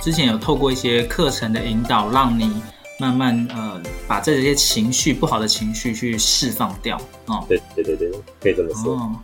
之前有透过一些课程的引导，让你慢慢呃把这些情绪不好的情绪去释放掉。哦，对对对对，可以这么说。哦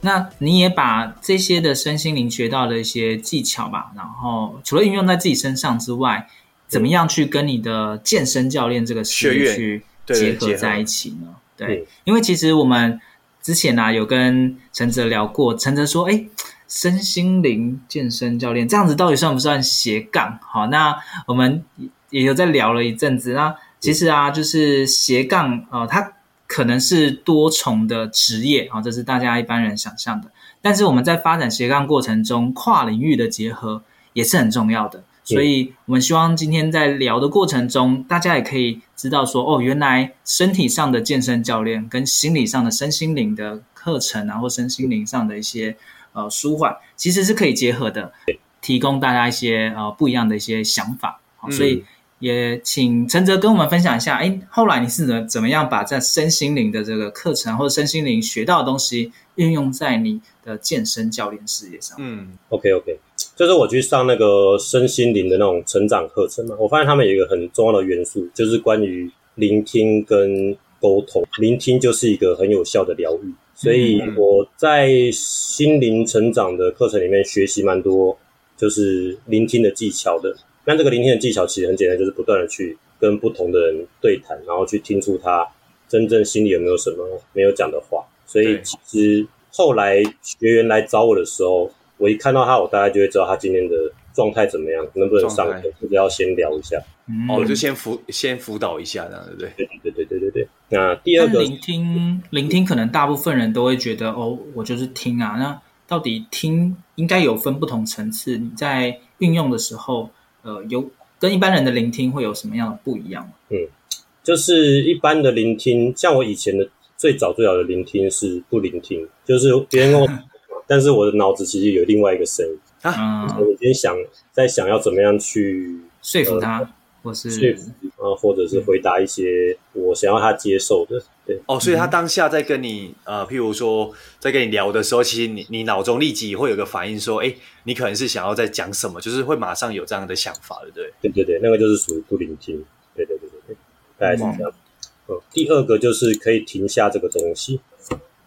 那你也把这些的身心灵学到的一些技巧吧，然后除了运用在自己身上之外，怎么样去跟你的健身教练这个事业去结合在一起呢？对，对，因为其实我们之前呢、啊、有跟陈哲聊过，陈哲说，哎，身心灵健身教练这样子到底算不算斜杠？好，那我们也有在聊了一阵子，那其实啊，就是斜杠呃，它。可能是多重的职业啊，这是大家一般人想象的。但是我们在发展斜杠过程中，跨领域的结合也是很重要的。所以，我们希望今天在聊的过程中，大家也可以知道说，哦，原来身体上的健身教练跟心理上的身心灵的课程啊，或身心灵上的一些呃舒缓，其实是可以结合的，提供大家一些呃不一样的一些想法。所以。也请陈哲跟我们分享一下，哎，后来你是怎怎么样把在身心灵的这个课程或者身心灵学到的东西运用在你的健身教练事业上？嗯，OK OK，就是我去上那个身心灵的那种成长课程嘛，我发现他们有一个很重要的元素，就是关于聆听跟沟通。聆听就是一个很有效的疗愈，所以我在心灵成长的课程里面学习蛮多，就是聆听的技巧的。那这个聆听的技巧其实很简单，就是不断的去跟不同的人对谈，然后去听出他真正心里有没有什么没有讲的话。所以其实后来学员来找我的时候，我一看到他，我大概就会知道他今天的状态怎么样，能不能上课，或者要先聊一下。哦，就先辅先辅导一下，这样对不对？对对对对对对。那第二个聆听，聆听可能大部分人都会觉得，哦，我就是听啊。那到底听应该有分不同层次，你在运用的时候。呃，有跟一般人的聆听会有什么样的不一样？嗯，就是一般的聆听，像我以前的最早最早的聆听是不聆听，就是别人跟我，但是我的脑子其实有另外一个声音啊，我今天想在想要怎么样去说服他，呃、或是说服啊，或者是回答一些我想要他接受的。对哦，所以他当下在跟你呃，譬如说在跟你聊的时候，其实你你脑中立即会有个反应，说，哎，你可能是想要在讲什么，就是会马上有这样的想法，对不对？对对对，那个就是属于不聆听。对对对对对，大概是这样。嗯，第二个就是可以停下这个东西。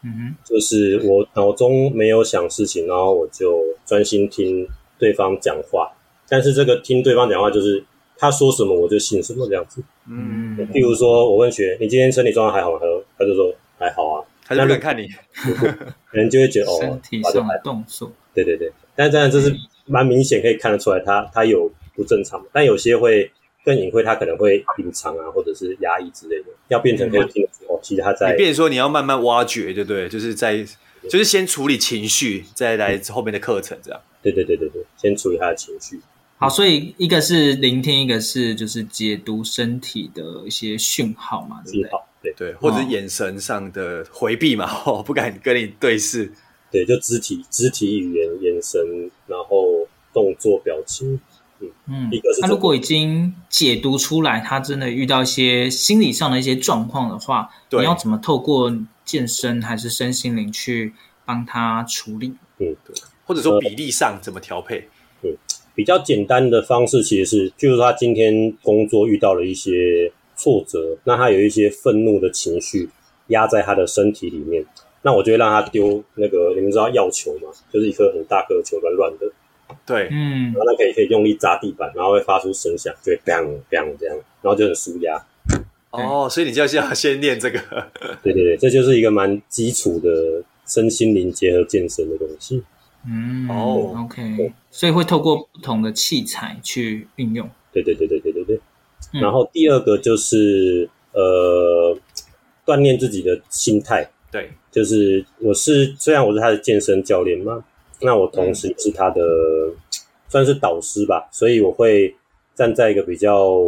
嗯哼，就是我脑中没有想事情，然后我就专心听对方讲话。但是这个听对方讲话，就是他说什么我就信什么这样子。嗯，比如说我问学，你今天身体状况还好吗？他说，他就说还好啊，他就不敢看你，人就会觉得哦，身体上的动作，对对对，但是当然这是蛮明显可以看得出来他，他他有不正常，但有些会更隐晦，他可能会隐藏啊，或者是压抑之类的，要变成可以听的时候，其实他在，你变成说你要慢慢挖掘，对不对？就是在就是先处理情绪，再来后面的课程这样，对对对对对，先处理他的情绪。好，所以一个是聆听，一个是就是解读身体的一些讯号嘛，对不对？对对，或者眼神上的回避嘛，哦，不敢跟你对视。对，就肢体、肢体语言、眼神，然后动作、表情。嗯嗯，一个是。他如果已经解读出来，他真的遇到一些心理上的一些状况的话，你要怎么透过健身还是身心灵去帮他处理？嗯，对，或者说比例上怎么调配？嗯。比较简单的方式其实是，就是他今天工作遇到了一些挫折，那他有一些愤怒的情绪压在他的身体里面，那我就会让他丢那个，你们知道药球吗？就是一颗很大颗球，软软的，对，嗯然，后他可以可以用力砸地板，然后会发出声响，就会 bang bang 这样，然后就很舒压。哦，所以你就是要先练这个。对对对，这就是一个蛮基础的身心灵结合健身的东西。嗯，哦，OK，所以会透过不同的器材去运用。对对对对对对对。嗯然后第二个就是呃，锻炼自己的心态。对，就是我是虽然我是他的健身教练嘛，那我同时是他的、算是导师吧，所以我会站在一个比较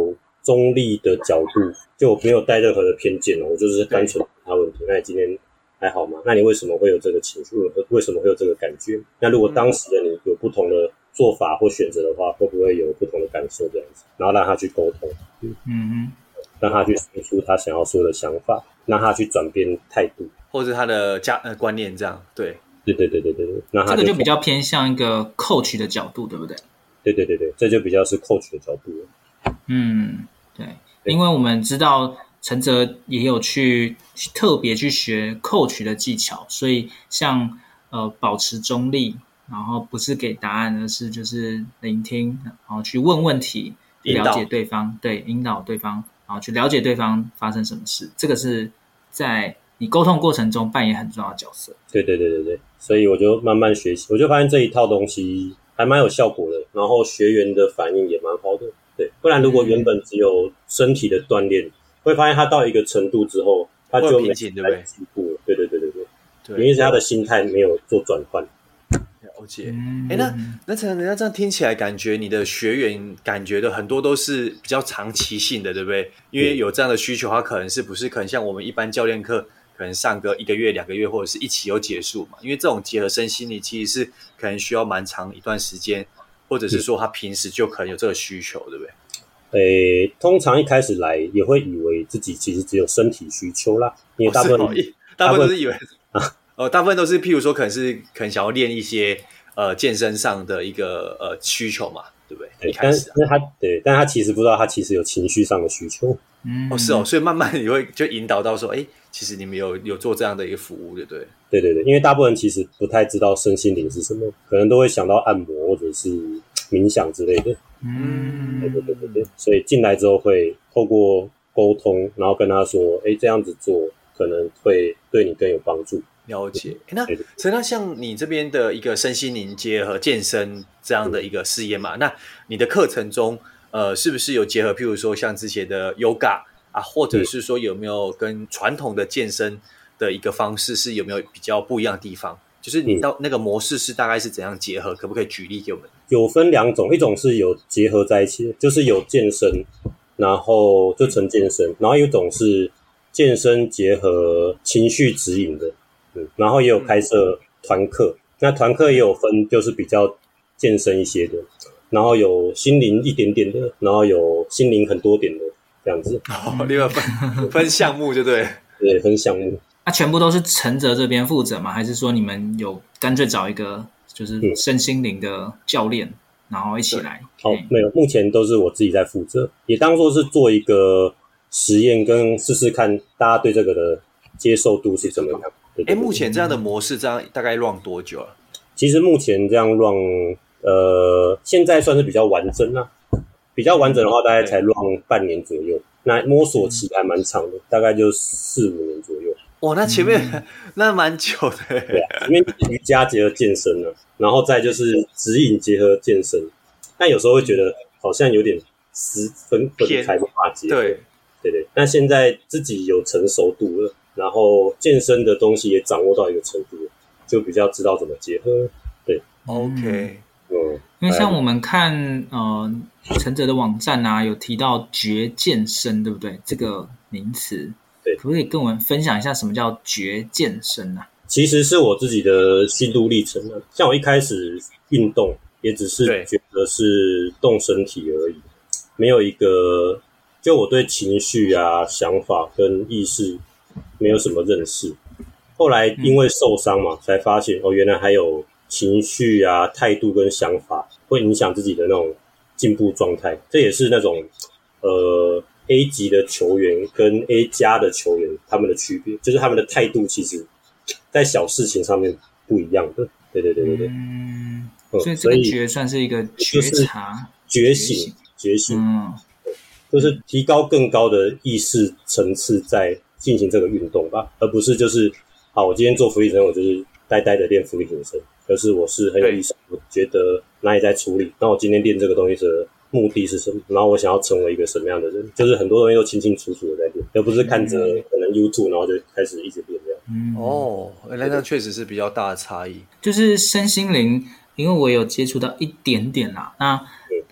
中立的角度，就我没有带任何的偏见哦，我就是单纯问他问题。那你今天还好吗？那你为什么会有这个情绪？为什么会有这个感觉？那如果当时的你有不同的做法或选择的话，会不会有不同的感受？这样子，然后让他去沟通，嗯嗯让他去说出他想要说的想法，让他去转变态度。或者他的家呃观念这样，对，对对对对对对，那这个就比较偏向一个 coach 的角度，对不对？对对对对，这就比较是 coach 的角度了。嗯，对，对因为我们知道陈哲也有去特别去学 coach 的技巧，所以像呃保持中立，然后不是给答案，而是就是聆听，然后去问问题，了解对方，对，引导对方，然后去了解对方发生什么事，这个是在你沟通过程中扮演很重要的角色。对对对对对，所以我就慢慢学习，我就发现这一套东西还蛮有效果的，然后学员的反应也蛮好的。对，不然如果原本只有身体的锻炼，会发现他到一个程度之后，他就没进步了。对对对对对，对，原因是他的心态没有做转换。了解。嗯，哎，那那陈人家这样听起来，感觉你的学员感觉的很多都是比较长期性的，对不对？因为有这样的需求，他可能是不是可能像我们一般教练课，可能上个一个月、两个月，或者是一起有结束嘛？因为这种结合身心理，其实是可能需要蛮长一段时间，或者是说他平时就可能有这个需求，对不对？诶，通常一开始来也会以为自己其实只有身体需求啦，因为大部分、哦哦大部分都是以为啊哦，大部分都是譬如说，可能是可能想要练一些呃健身上的一个呃需求嘛，对不对？对一开始、啊、但是他对，但他其实不知道他其实有情绪上的需求。嗯，哦是哦，所以慢慢你会就引导到说，哎，其实你们有有做这样的一个服务，对不对？对对对，因为大部分人其实不太知道身心灵是什么，可能都会想到按摩或者是冥想之类的。嗯，对对对对对，所以进来之后会透过沟通，然后跟他说，哎，这样子做可能会对你更有帮助。了解。诶那所以那像你这边的一个身心灵结合健身这样的一个事业嘛，那你的课程中，呃，是不是有结合，譬如说像之前的 Yoga 啊，或者是说有没有跟传统的健身的一个方式是有没有比较不一样的地方？就是你到那个模式是大概是怎样结合？可不可以举例给我们？有分两种，一种是有结合在一起的，就是有健身，然后就纯健身，然后有一种是健身结合情绪指引的，嗯，然后也有开设团课，那团课也有分，就是比较健身一些的，然后有心灵一点点的，然后有心灵很多点的这样子，哦，另外分分项目，就对？对，分项目。那、啊、全部都是陈泽这边负责吗？还是说你们有干脆找一个就是身心灵的教练，嗯、然后一起来？哦，没有，目前都是我自己在负责，也当做是做一个实验，跟试试看大家对这个的接受度是怎么样。哎，目前这样的模式，这样大概 run 多久啊？其实目前这样 run，呃，现在算是比较完整啊。比较完整的话，大概才 run 半年左右。那摸索期还蛮长的，大概就四五年左右。哇，那前面、嗯、那蛮久的，对啊，因为瑜伽结合健身了，然后再就是指引结合健身，但有时候会觉得好像有点十分分开不法结合，对对对。那现在自己有成熟度了，然后健身的东西也掌握到一个程度了，就比较知道怎么结合。对，OK，嗯，因为像我们看呃陈哲的网站啊，有提到绝健身，对不对？这个名词。对，可不可以跟我们分享一下什么叫觉健身啊？其实是我自己的心路历程啊。像我一开始运动，也只是觉得是动身体而已，没有一个就我对情绪啊、想法跟意识没有什么认识。后来因为受伤嘛，嗯、才发现哦，原来还有情绪啊、态度跟想法会影响自己的那种进步状态。这也是那种呃。A 级的球员跟 A 加的球员，他们的区别就是他们的态度，其实，在小事情上面不一样的。对对对对对。嗯，所以这个觉算是一个觉察、觉醒、觉醒，嗯，就是提高更高的意识层次在进行这个运动吧，而不是就是好，我今天做俯卧撑，我就是呆呆的练伏地挺身，可是我是很有意识，我觉得哪里在处理，那我今天练这个东西是。目的是什么？然后我想要成为一个什么样的人？就是很多东西都清清楚楚的在练，而不是看着可能 YouTube，然后就开始一直练这样。嗯，哦，那那确实是比较大的差异。就是身心灵，因为我有接触到一点点啦。那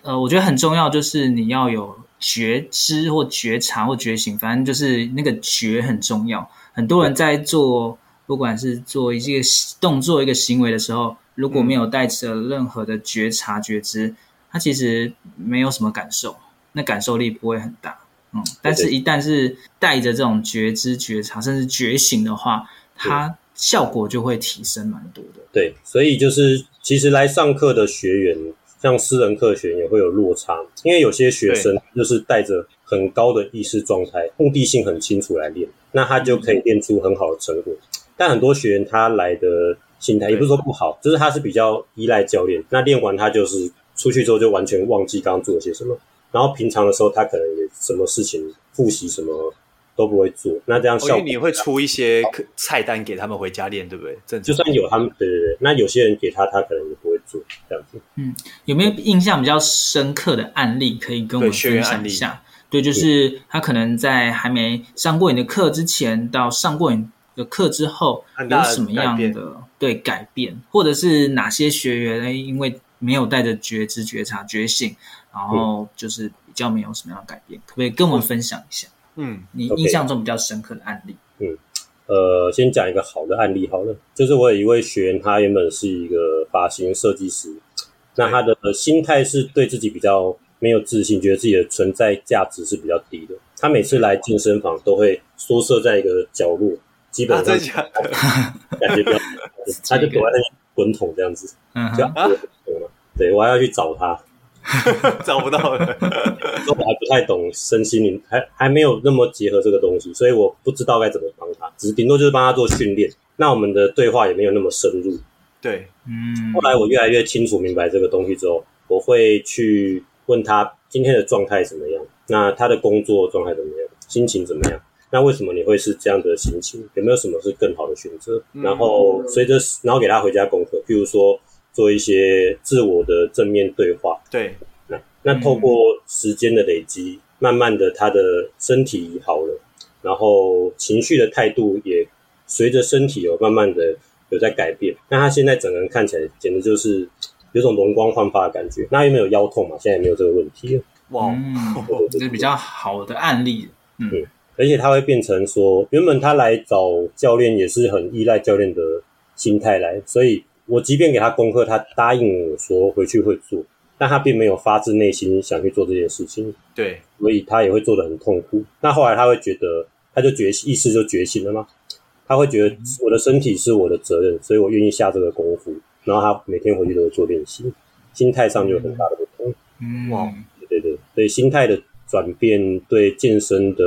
呃，我觉得很重要，就是你要有觉知或觉察或觉醒，反正就是那个觉很重要。很多人在做，不管是做一些动作、一个行为的时候，如果没有带着任何的觉察觉知。他其实没有什么感受，那感受力不会很大，嗯，但是一旦是带着这种觉知、觉察，甚至觉醒的话，它效果就会提升蛮多的。对，所以就是其实来上课的学员，像私人课学员也会有落差，因为有些学生就是带着很高的意识状态，目的性很清楚来练，那他就可以练出很好的成果。但很多学员他来的心态也不是说不好，就是他是比较依赖教练，那练完他就是。出去之后就完全忘记刚刚做了些什么，然后平常的时候他可能也什么事情复习什么都不会做，那这样效果，因为你会出一些菜单给他们回家练，对不对？就算有他们，对对对，那有些人给他，他可能也不会做这样子。嗯，有没有印象比较深刻的案例可以跟我们分享一下？对，对，就是他可能在还没上过你的课之前，到上过你的课之后，有什么样的对改变，或者是哪些学员因为。没有带着觉知、觉察、觉醒，然后就是比较没有什么样的改变，可不可以跟我们分享一下？嗯，你印象中比较深刻的案例。嗯，呃，先讲一个好的案例好了，就是我有一位学员，他原本是一个发型设计师，那他的心态是对自己比较没有自信，觉得自己的存在价值是比较低的。他每次来健身房都会缩设在一个角落，基本上感觉比较，他就躲在那里滚筒这样子，嗯，这样。对，我还要去找他，找不到了。我还不太懂身心灵，还还没有那么结合这个东西，所以我不知道该怎么帮他，只是顶多就是帮他做训练。那我们的对话也没有那么深入。对，嗯。后来我越来越清楚明白这个东西之后，我会去问他今天的状态怎么样，那他的工作状态怎么样，心情怎么样？那为什么你会是这样的心情？有没有什么是更好的选择？嗯、然后随着，然后给他回家功课，譬如说。做一些自我的正面对话，对，那那透过时间的累积，嗯、慢慢的他的身体好了，然后情绪的态度也随着身体有慢慢的有在改变。那他现在整个人看起来简直就是有种容光焕发的感觉。那有没有腰痛嘛？现在也没有这个问题了。哇，嗯、这是比较好的案例。嗯，嗯，而且他会变成说，原本他来找教练也是很依赖教练的心态来，所以。我即便给他功课，他答应我说回去会做，但他并没有发自内心想去做这件事情。对，所以他也会做的很痛苦。那后来他会觉得，他就觉意识就觉醒了吗？他会觉得我的身体是我的责任，所以我愿意下这个功夫。然后他每天回去都会做练习，心态上就有很大的不同。嗯，哇，对对对，所以心态的转变对健身的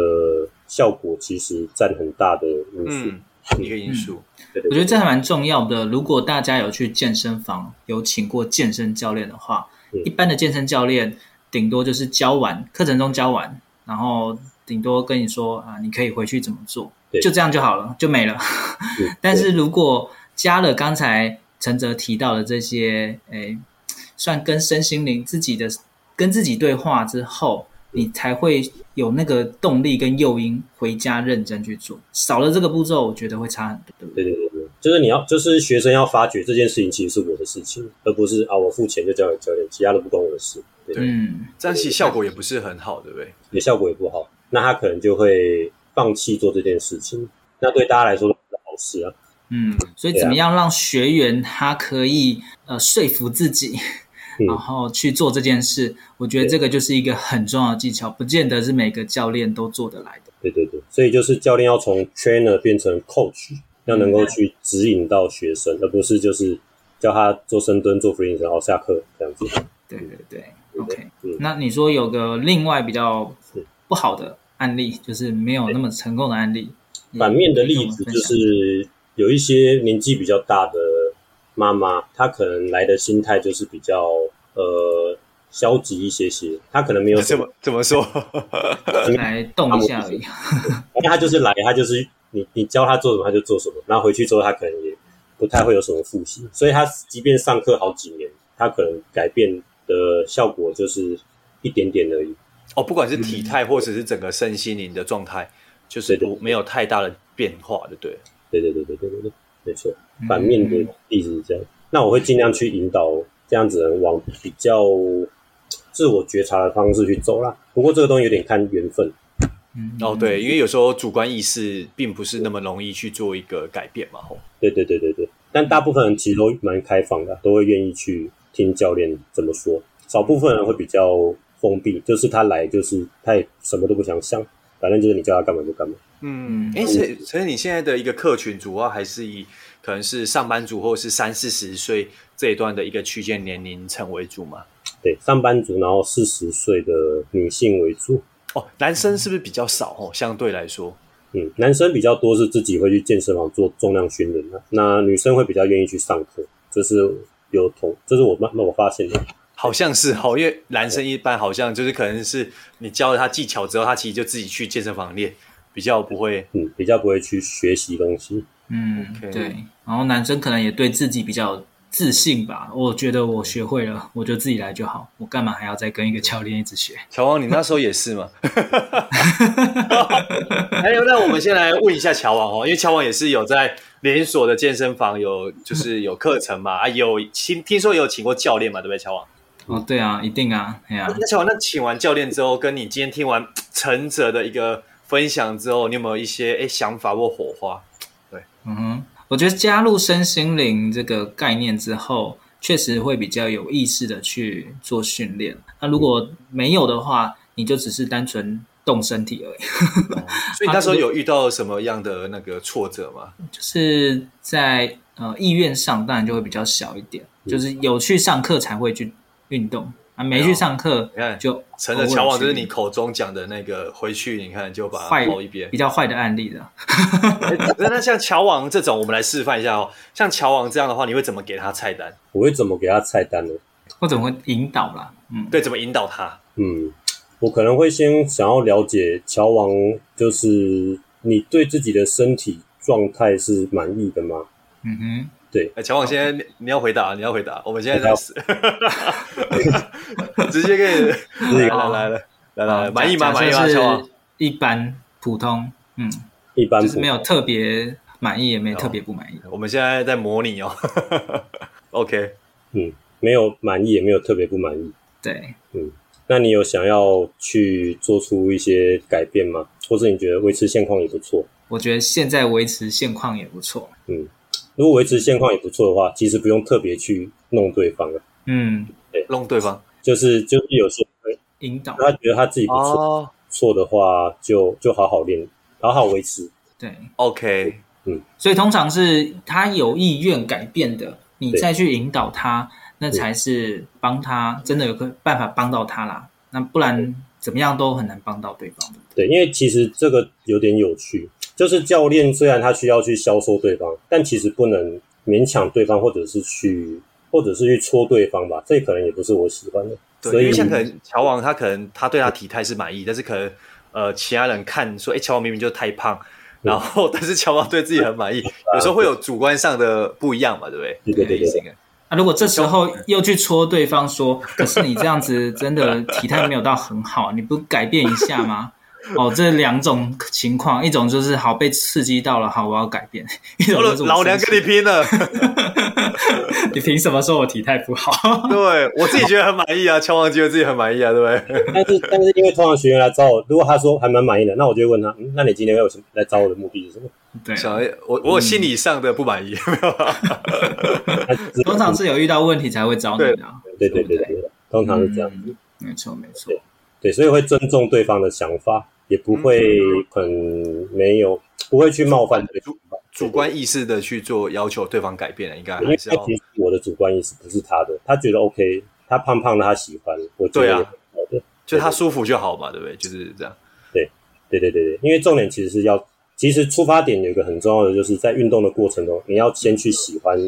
效果其实占很大的因素。嗯一个因素，我觉得这还蛮重要的。如果大家有去健身房，有请过健身教练的话，一般的健身教练顶多就是教完课程中教完，然后顶多跟你说啊，你可以回去怎么做，就这样就好了，就没了。但是如果加了刚才陈哲提到的这些，诶，算跟身心灵自己的跟自己对话之后。你才会有那个动力跟诱因回家认真去做，少了这个步骤，我觉得会差很多。对对对对，就是你要，就是学生要发觉这件事情其实是我的事情，而不是啊我付钱就交给教练，其他的不关我的事。对，嗯，这样其实效果也不是很好，对不对？也效果也不好，那他可能就会放弃做这件事情。那对大家来说都是好事啊。嗯，所以怎么样让学员他可以呃说服自己？然后去做这件事，嗯，我觉得这个就是一个很重要的技巧，不见得是每个教练都做得来的。对对对，所以就是教练要从 trainer 变成 coach，要能够去指引到学生，嗯，而不是就是教他做深蹲、做俯卧撑，然后下课这样子。对对对，OK，嗯。那你说有个另外比较不好的案例，就是没有那么成功的案例。反面的例子就是有一些年纪比较大的妈妈，她可能来的心态就是比较呃消极一些些，她可能没有怎么怎么说，来动一下而已。因为她就是来，她就是你你教她做什么，她就做什么，然后回去之后，她可能也不太会有什么复习，所以她即便上课好几年，她可能改变的效果就是一点点而已。哦，不管是体态或者是整个身心灵的状态，嗯、就是不没有太大的变化，对不对？对对对对对对对，没错。反面的例子是这样，嗯、那我会尽量去引导这样子的人往比较自我觉察的方式去走啦。不过这个东西有点看缘分。嗯，哦，对，因为有时候主观意识并不是那么容易去做一个改变嘛，吼。对对对对对，但大部分人其实都蛮开放的，都会愿意去听教练怎么说。少部分人会比较封闭，就是他来就是他也什么都不想想，反正就是你叫他干嘛就干嘛。嗯，哎，所以所以你现在的一个客群主要还是以可能是上班族或者是三四十岁这一段的一个区间年龄层为主嘛？对，上班族，然后四十岁的女性为主。哦，男生是不是比较少哦？相对来说，嗯，男生比较多是自己会去健身房做重量训练的，那女生会比较愿意去上课，这是有同，这是我慢慢我发现的。好像是哦，因为男生一般好像就是可能是你教了他技巧之后，他其实就自己去健身房练。比较不会，嗯，比较不会去学习东西，嗯，Okay. 对。然后男生可能也对自己比较自信吧。我觉得我学会了，我就自己来就好，我干嘛还要再跟一个教练一直学？乔王，你那时候也是吗？还有，那我们先来问一下乔王哦，因为乔王也是有在连锁的健身房有，就是有课程嘛，啊，有听听说有请过教练嘛，对不对，乔王？哦，对啊，一定啊，哎呀、啊。那乔王，那请完教练之后，跟你今天听完陈哲的一个。分享之后，你有没有一些诶想法或火花？对，嗯哼，我觉得加入身心灵这个概念之后，确实会比较有意识的去做训练。那如果没有的话，你就只是单纯动身体而已。哦、所以 那时候有遇到什么样的那个挫折吗？就是在呃意愿上，当然就会比较小一点。就是有去上课才会去运动。啊，没去上课，你看就成了乔王，就是你口中讲的那个回去，你看就把它抛一边，比较坏的案例的。那那像乔王这种，我们来示范一下哦。像乔王这样的话，你会怎么给他菜单？我会怎么给他菜单呢？我怎么会引导啦？嗯，对，怎么引导他？嗯，我可能会先想要了解乔王，就是你对自己的身体状态是满意的吗？嗯哼。对，乔王，现在你要回答，你要回答。我们现在在 直接给你来了来了来了，满意吗？满意吗？乔王，一般普通，嗯，一般就是没有特别满意，也没有特别不满意。我们现在在模拟哦。OK，嗯，没有满意，也没有特别不满意。对，嗯，那你有想要去做出一些改变吗？或者你觉得维持现况也不错？我觉得现在维持现况也不错。嗯。如果维持现况也不错的话，其实不用特别去弄对方了。嗯，对，弄对方。就是就是有时候会引导。他觉得他自己不错，哦、错的话就就好好练，好好维持。对，OK，嗯，所以通常是他有意愿改变的，你再去引导他，那才是帮他真的有个办法帮到他啦。那不然怎么样都很难帮到对方的。对，因为其实这个有点有趣。就是教练虽然他需要去销售对方，但其实不能勉强对方，或者是去，或者是去戳对方吧。这可能也不是我喜欢的。对，所以因为像可能乔王他可能他对他体态是满意，嗯、但是可能呃其他人看说，哎，乔王明明就太胖，嗯、然后 但是乔王对自己很满意，有时候会有主观上的不一样嘛，对不对？对对对对。那如果这时候又去戳对方说，可是你这样子真的体态没有到很好，你不改变一下吗？哦，这两种情况，一种就是好被刺激到了，好我要改变；一种就是老娘跟你拼了，你凭什么说我体态不好？对我自己觉得很满意啊，乔王觉得自己很满意啊，对不对？但是但是因为通常学员来找我，如果他说还蛮满意的，那我就会问他，嗯，那你今天有什么来找我的目的是什么？对，想我我有心理上的不满意，没有、嗯？通常是有遇到问题才会找你的，对对对对对，通常是这样子，没错没错，对，所以会尊重对方的想法。也不会很没有，不会去冒犯对方，主观意识的去做要求对方改变了，应该还是要。我的主观意识不是他的，他觉得 OK，他胖胖的他喜欢，我觉得好的，对啊，就他舒服就好嘛，对不对？就是这样。对，对对对对，因为重点其实是要，其实出发点有一个很重要的，就是在运动的过程中，你要先去喜欢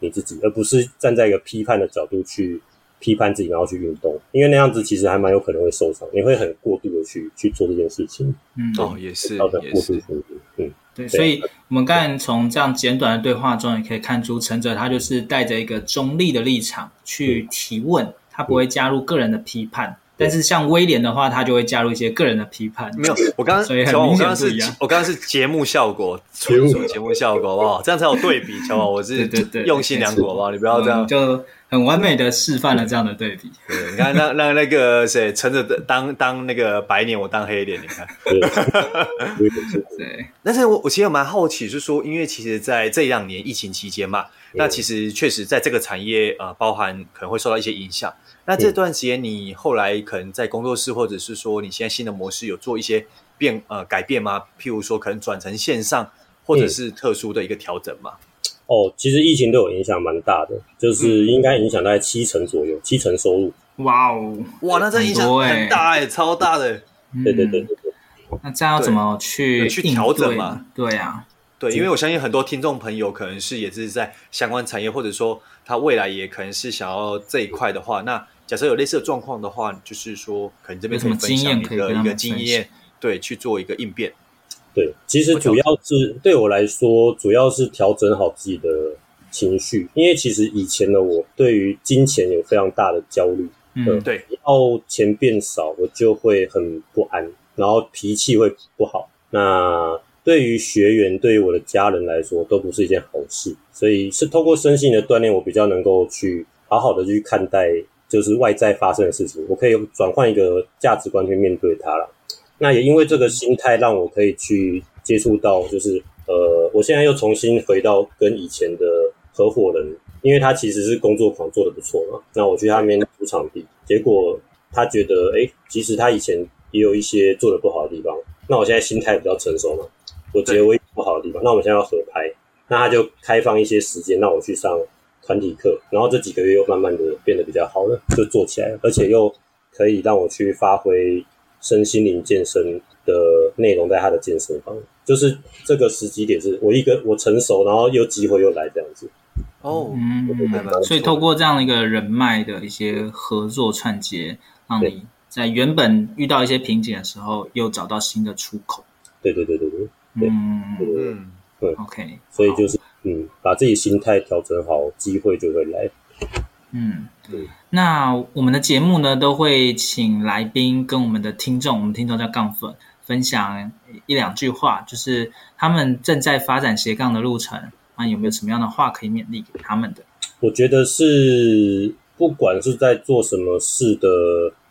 你自己，而不是站在一个批判的角度去批判自己，然后去运动，因为那样子其实还蛮有可能会受伤，你会很过度的去去做这件事情。嗯，哦，也是，造成过度也是，嗯，对，所以我们刚才从这样简短的对话中，也可以看出陈哲他就是带着一个中立的立场去提问，他不会加入个人的批判。但是像威廉的话，他就会加入一些个人的批判。没有，我刚刚，所以很明显不一样。我刚刚是节目效果，纯属节目效果，好不好？这样才有对比，好不好？我是用心良苦，好不好？你不要这样，就很完美的示范了这样的对比。对，你看，让让那个谁，承哲当当那个白脸，我当黑脸，你看。对。但是我我其实蛮好奇，是说，因为其实在这两年疫情期间嘛，那其实确实在这个产业呃，包含可能会受到一些影响。那这段时间，你后来可能在工作室，或者是说你现在新的模式有做一些变呃改变吗？譬如说，可能转成线上，或者是特殊的一个调整吗？哦，其实疫情对我影响蛮大的，就是应该影响大概七成左右，七成收入。哇哦，哇，那这影响很大哎，超大的。对对对对对。那这样要怎么去去调整嘛？对呀。对，因为我相信很多听众朋友可能是也是在相关产业，或者说他未来也可能是想要这一块的话，那。假设有类似的状况的话，就是说，可能这边可以分享一个一个经验，对，去做一个应变。对，其实主要是对我来说，主要是调整好自己的情绪，因为其实以前的我对于金钱有非常大的焦虑，嗯，对，然后钱变少，我就会很不安，然后脾气会不好。那对于学员，对于我的家人来说，都不是一件好事。所以是透过身心的锻炼，我比较能够去好好的去看待。就是外在发生的事情，我可以转换一个价值观去面对它了。那也因为这个心态，让我可以去接触到，就是呃，我现在又重新回到跟以前的合伙人，因为他其实是工作狂，做得不错嘛。那我去他那边租场地，结果他觉得，哎，其实他以前也有一些做得不好的地方。那我现在心态比较成熟嘛，我觉得我有不好的地方，那我们现在要合拍，那他就开放一些时间让我去上。团体课，然后这几个月又慢慢的变得比较好了，就做起来了，而且又可以让我去发挥身心灵健身的内容，在他的健身房，就是这个时机点是我一个我成熟，然后又机会又来这样子。哦，嗯，所以透过这样的一个人脉的一些合作串接，让你在原本遇到一些瓶颈的时候，又找到新的出口。对对对对对，嗯。嗯。对，OK，所以就是。嗯，把自己心态调整好，机会就会来。嗯，那我们的节目呢，都会请来宾跟我们的听众，我们听众叫杠粉，分享一两句话，就是他们正在发展斜杠的路程，那有没有什么样的话可以勉励给他们的？我觉得是，不管是在做什么事的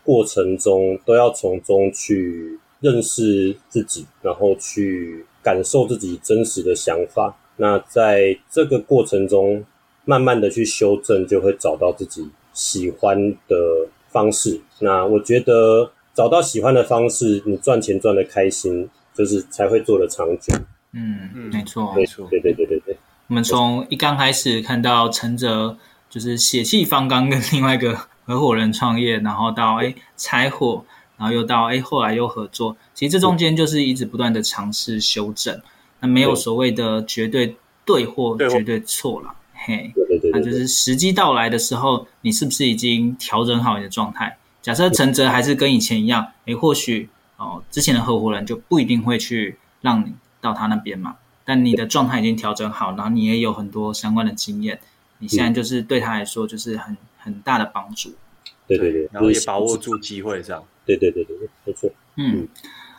过程中，都要从中去认识自己，然后去感受自己真实的想法。那在这个过程中，慢慢的去修正，就会找到自己喜欢的方式。那我觉得找到喜欢的方式，你赚钱赚的开心，就是才会做的长久。嗯嗯，没错，没错，对对对对对。我们从一刚开始看到陈哲就是血气方刚跟另外一个合伙人创业，然后到哎拆伙，然后又到哎后来又合作，其实这中间就是一直不断的尝试修正。那没有所谓的绝对对或绝对错了，嘿，那就是时机到来的时候，你是不是已经调整好你的状态？假设陈哲还是跟以前一样，诶，或许哦，之前的合伙人就不一定会去让你到他那边嘛。但你的状态已经调整好，然后你也有很多相关的经验，你现在就是对他来说就是很很大的帮助。对对对，然后也把握住机会，这样。对对对对对，没错。嗯。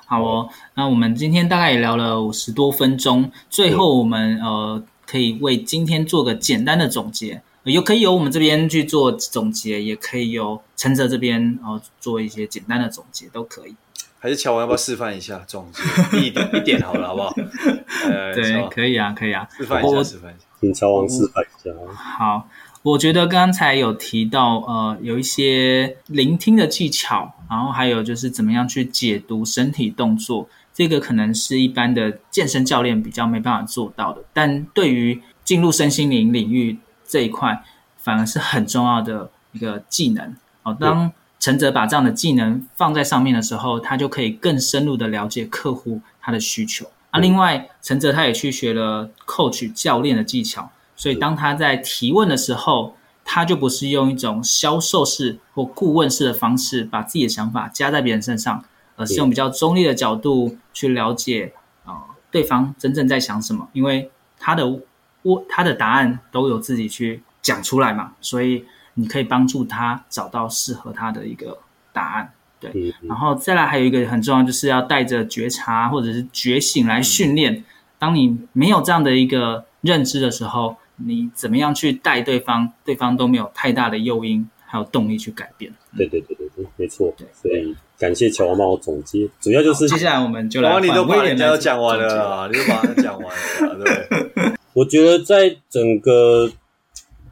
好哦，那我们今天大概也聊了五十多分钟，最后我们呃可以为今天做个简单的总结，有可以由我们这边去做总结，也可以由陈哲这边呃做一些简单的总结，都可以。还是乔王要不要示范一下总结？一点一点好了，好不好？呃，对，可以啊，可以啊，示范一下，示范一下，请乔王示范一下。好。我觉得刚才有提到，呃，有一些聆听的技巧，然后还有就是怎么样去解读身体动作，这个可能是一般的健身教练比较没办法做到的。但对于进入身心灵领域这一块，反而是很重要的一个技能。哦，当陈哲把这样的技能放在上面的时候，他就可以更深入的了解客户他的需求。啊，另外陈哲他也去学了 coach 教练的技巧。所以当他在提问的时候，他就不是用一种销售式或顾问式的方式把自己的想法加在别人身上，而是用比较中立的角度去了解啊、呃、对方真正在想什么，因为他的我他的答案都有自己去讲出来嘛，所以你可以帮助他找到适合他的一个答案。对，然后再来还有一个很重要，就是要带着觉察或者是觉醒来训练。当你没有这样的一个认知的时候，你怎么样去带对方，对方都没有太大的诱因还有动力去改变。对对对对对，没错。对，所以感谢乔王帮我总结，主要就是接下来我们就来换威廉。你都把人家都讲完了，你都把它讲完了，对不对？我觉得在整个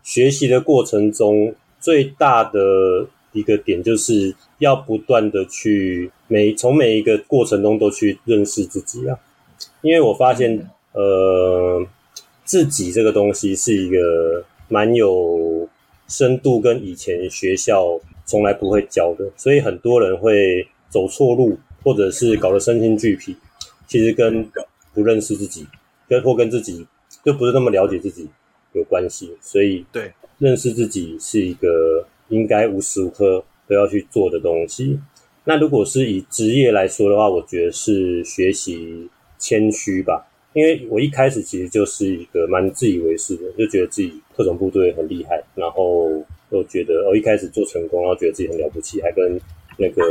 学习的过程中，最大的一个点就是要不断的去每从每一个过程中都去认识自己啊，因为我发现呃自己这个东西是一个蛮有深度跟以前学校从来不会教的，所以很多人会走错路或者是搞得身心俱疲，其实跟不认识自己跟或跟自己就不是那么了解自己有关系，所以对认识自己是一个。应该无时无刻都要去做的东西。那如果是以职业来说的话，我觉得是学习谦虚吧。因为我一开始其实就是一个蛮自以为是的，就觉得自己特种部队很厉害，然后都觉得哦，一开始做成功，然后觉得自己很了不起，还跟那个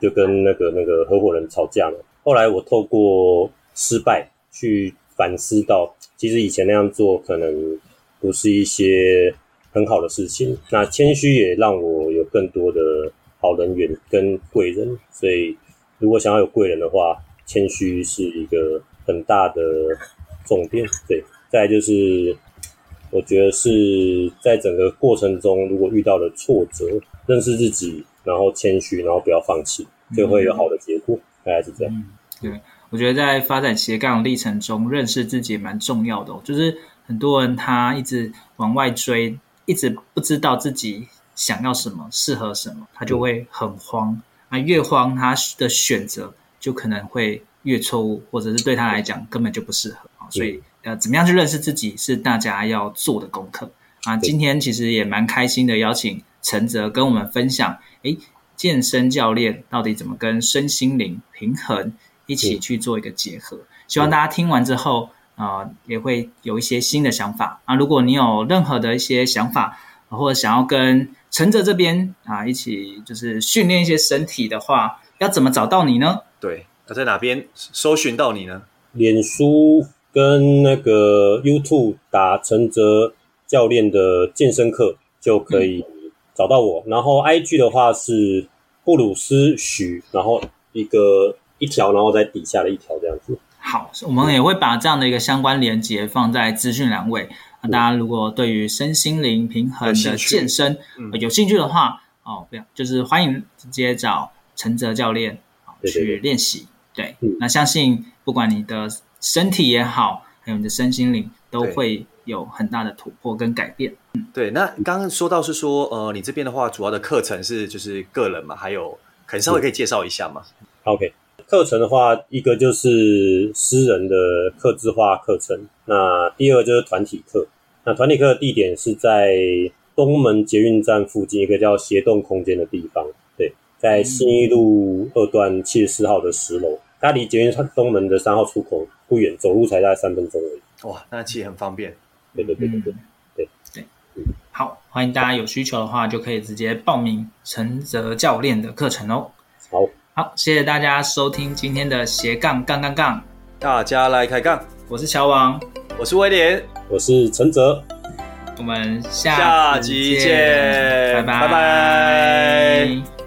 就跟那个那个合伙人吵架嘛。后来我透过失败去反思到，其实以前那样做可能不是一些。很好的事情，那谦虚也让我有更多的好人缘跟贵人，所以如果想要有贵人的话，谦虚是一个很大的重点。对，再来就是我觉得是在整个过程中，如果遇到了挫折，认识自己，然后谦虚，然后不要放弃，就会有好的结果。大概是这样。嗯，对，我觉得在发展斜杠历程中，认识自己也蛮重要的哦。就是很多人他一直往外追。一直不知道自己想要什么，适合什么，他就会很慌。那越慌，他的选择就可能会越错误，或者是对他来讲根本就不适合。所以，呃，怎么样去认识自己，是大家要做的功课啊。今天其实也蛮开心的，邀请陈泽跟我们分享，诶，健身教练到底怎么跟身心灵平衡一起去做一个结合。希望大家听完之后。啊、呃，也会有一些新的想法啊。如果你有任何的一些想法，或者想要跟陈哲这边啊一起就是训练一些身体的话，要怎么找到你呢？对，他在哪边搜寻到你呢？脸书跟那个 YouTube 打陈哲教练的健身课就可以找到我。嗯、然后 IG 的话是布鲁斯许，然后一个一条，然后在底下的一条这样子。好，我们也会把这样的一个相关连接放在资讯栏位。那大家如果对于身心灵平衡的健身有兴趣，有兴趣的话，哦，不要，就是欢迎直接找陈哲教练去练习。对，那相信不管你的身体也好，还有你的身心灵，都会有很大的突破跟改变。嗯，对。那刚刚说到是说，呃，你这边的话，主要的课程是就是个人嘛，还有可能稍微可以介绍一下吗？OK。课程的话，一个就是私人的客制化课程，那第二个就是团体课。那团体课的地点是在东门捷运站附近一个叫协动空间的地方，对，在新一路二段七十四号的十楼，它离捷运东门的三号出口不远，走路才大概三分钟而已。哇，那其实很方便。对对对对对、嗯、对对。好，欢迎大家有需求的话，就可以直接报名陈泽教练的课程哦。好。好，谢谢大家收听今天的斜杠杠杠杠，大家来开杠。我是乔王，我是威廉，我是陈泽，我们下集见，拜拜拜拜。